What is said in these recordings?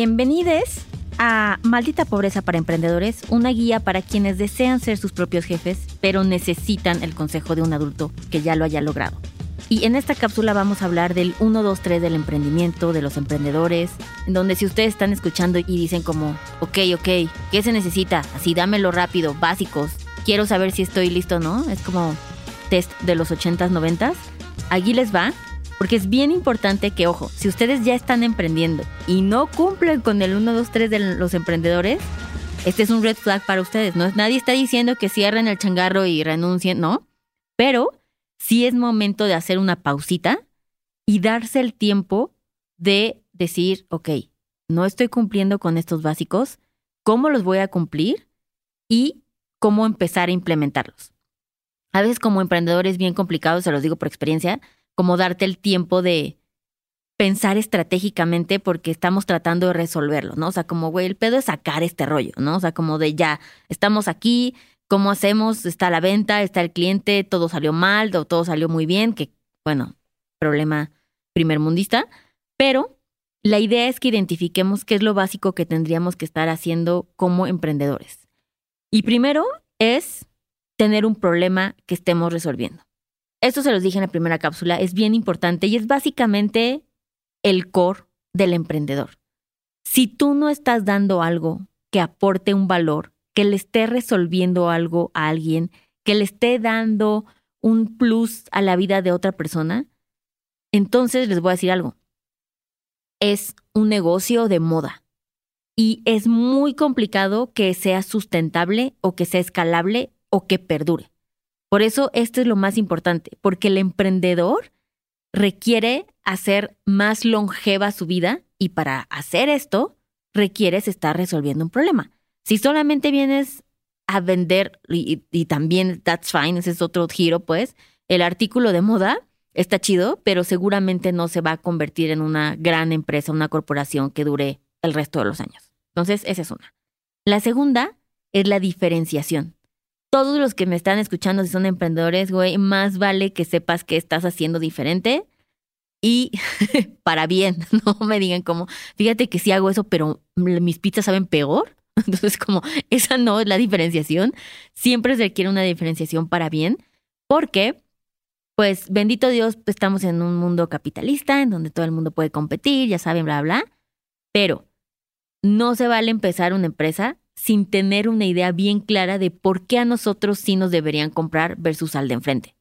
Bienvenidos a Maldita Pobreza para Emprendedores, una guía para quienes desean ser sus propios jefes, pero necesitan el consejo de un adulto que ya lo haya logrado. Y en esta cápsula vamos a hablar del 1, 2, 3 del emprendimiento, de los emprendedores, en donde si ustedes están escuchando y dicen como, ok, ok, ¿qué se necesita? Así dámelo rápido, básicos, quiero saber si estoy listo o no, es como test de los 80s, 90s. Aquí les va porque es bien importante que, ojo, si ustedes ya están emprendiendo y no cumplen con el 1, 2, 3 de los emprendedores, este es un red flag para ustedes. Nadie está diciendo que cierren el changarro y renuncien, no. Pero sí es momento de hacer una pausita y darse el tiempo de decir, ok, no estoy cumpliendo con estos básicos, ¿cómo los voy a cumplir? Y cómo empezar a implementarlos. A veces como emprendedor es bien complicado, se los digo por experiencia, como darte el tiempo de pensar estratégicamente porque estamos tratando de resolverlo, ¿no? O sea, como, güey, el pedo es sacar este rollo, ¿no? O sea, como de ya, estamos aquí, ¿cómo hacemos? Está la venta, está el cliente, todo salió mal, todo salió muy bien, que, bueno, problema primermundista, pero la idea es que identifiquemos qué es lo básico que tendríamos que estar haciendo como emprendedores. Y primero es tener un problema que estemos resolviendo. Esto se los dije en la primera cápsula, es bien importante y es básicamente el core del emprendedor. Si tú no estás dando algo que aporte un valor, que le esté resolviendo algo a alguien, que le esté dando un plus a la vida de otra persona, entonces les voy a decir algo. Es un negocio de moda y es muy complicado que sea sustentable o que sea escalable o que perdure. Por eso esto es lo más importante, porque el emprendedor requiere hacer más longeva su vida y para hacer esto requieres estar resolviendo un problema. Si solamente vienes a vender, y, también that's fine, ese es otro giro, pues, el artículo de moda está chido, pero seguramente no se va a convertir en una gran empresa, una corporación que dure el resto de los años. Entonces, esa es una. La segunda es la diferenciación todos los que me están escuchando, si son emprendedores, güey, más vale que sepas que estás haciendo diferente y para bien, no me digan como, fíjate que sí hago eso, pero mis pizzas saben peor. Entonces, como esa no es la diferenciación, siempre se requiere una diferenciación para bien, porque, pues, bendito Dios, estamos en un mundo capitalista en donde todo el mundo puede competir, ya saben, bla, bla, pero no se vale empezar una empresa sin tener una idea bien clara de por qué a nosotros sí nos deberían comprar versus al de enfrente.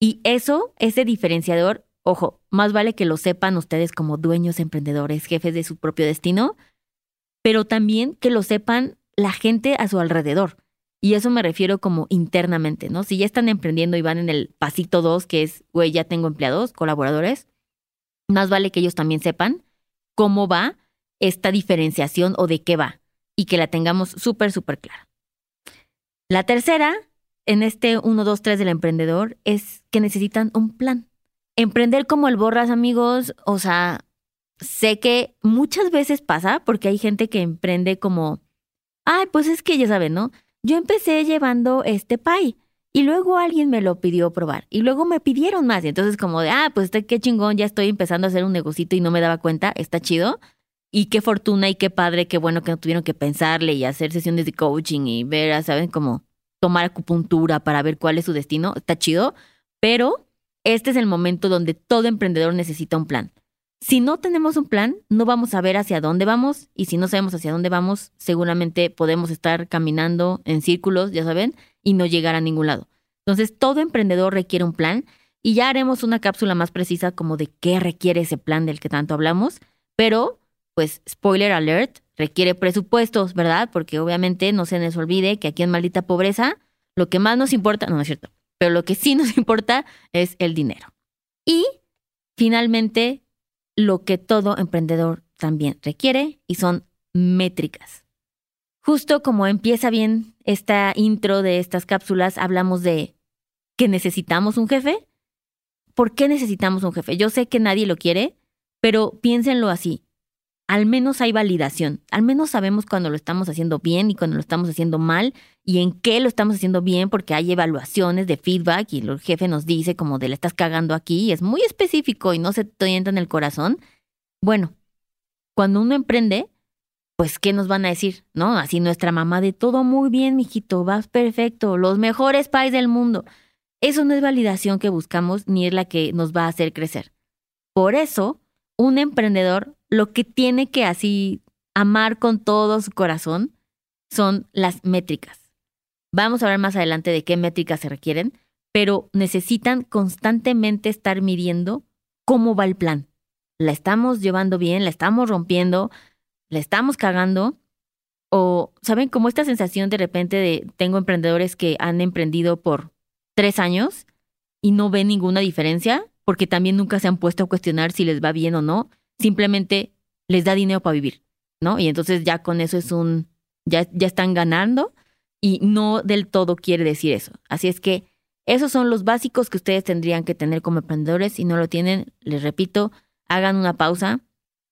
Y eso, ese diferenciador, ojo, más vale que lo sepan ustedes como dueños, emprendedores, jefes de su propio destino, pero también que lo sepan la gente a su alrededor. Y eso me refiero como internamente, ¿no? Si ya están emprendiendo y van en el pasito dos, que es, güey, ya tengo empleados, colaboradores, más vale que ellos también sepan cómo va esta diferenciación o de qué va y que la tengamos súper, súper clara. La tercera, en este 1, 2, 3 del emprendedor, es que necesitan un plan. Emprender como el borras, amigos, o sea, sé que muchas veces pasa porque hay gente que emprende como, ay, pues es que ya saben, ¿no? Yo empecé llevando este pie y luego alguien me lo pidió probar y luego me pidieron más y entonces como de, ah, pues qué chingón, ya estoy empezando a hacer un negocito y no me daba cuenta, está chido. Y qué fortuna y qué padre, qué bueno que no tuvieron que pensarle y hacer sesiones de coaching y ver, ¿saben? Como tomar acupuntura para ver cuál es su destino. Está chido, pero este es el momento donde todo emprendedor necesita un plan. Si no tenemos un plan, no vamos a ver hacia dónde vamos y si no sabemos hacia dónde vamos, seguramente podemos estar caminando en círculos, ya saben, y no llegar a ningún lado. Entonces, todo emprendedor requiere un plan y ya haremos una cápsula más precisa como de qué requiere ese plan del que tanto hablamos, pero pues spoiler alert, requiere presupuestos, ¿verdad? Porque obviamente no se nos olvide que aquí en Maldita Pobreza lo que más nos importa, no, no es cierto, pero lo que sí nos importa es el dinero. Y finalmente, lo que todo emprendedor también requiere y son métricas. Justo como empieza bien esta intro de estas cápsulas, hablamos de que necesitamos un jefe. ¿Por qué necesitamos un jefe? Yo sé que nadie lo quiere, pero piénsenlo así al menos hay validación, al menos sabemos cuando lo estamos haciendo bien y cuando lo estamos haciendo mal y en qué lo estamos haciendo bien porque hay evaluaciones de feedback y el jefe nos dice como de le estás cagando aquí y es muy específico y no se te entra en el corazón. Bueno, cuando uno emprende, pues, ¿qué nos van a decir? ¿No? Así nuestra mamá de todo muy bien, mijito, vas perfecto, los mejores pais del mundo. Eso no es validación que buscamos ni es la que nos va a hacer crecer. Por eso, un emprendedor lo que tiene que así amar con todo su corazón son las métricas. Vamos a hablar más adelante de qué métricas se requieren, pero necesitan constantemente estar midiendo cómo va el plan. ¿La estamos llevando bien? ¿La estamos rompiendo? ¿La estamos cagando? O, ¿saben? Como esta sensación de repente de tengo emprendedores que han emprendido por tres años y no ven ninguna diferencia, porque también nunca se han puesto a cuestionar si les va bien o no, simplemente les da dinero para vivir, ¿no? Y entonces ya con eso es un, ya, ya están ganando y no del todo quiere decir eso. Así es que esos son los básicos que ustedes tendrían que tener como emprendedores. Si no lo tienen, les repito, hagan una pausa,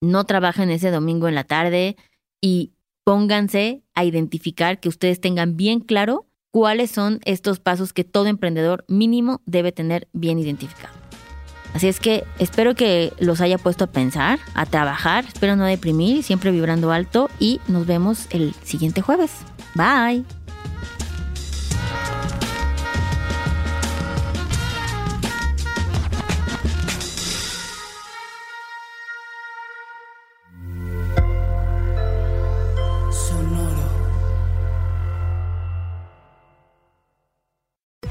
no trabajen ese domingo en la tarde y pónganse a identificar que ustedes tengan bien claro cuáles son estos pasos que todo emprendedor mínimo debe tener bien identificado. Así es que espero que los haya puesto a pensar, a trabajar, espero no deprimir, siempre vibrando alto y nos vemos el siguiente jueves. Bye.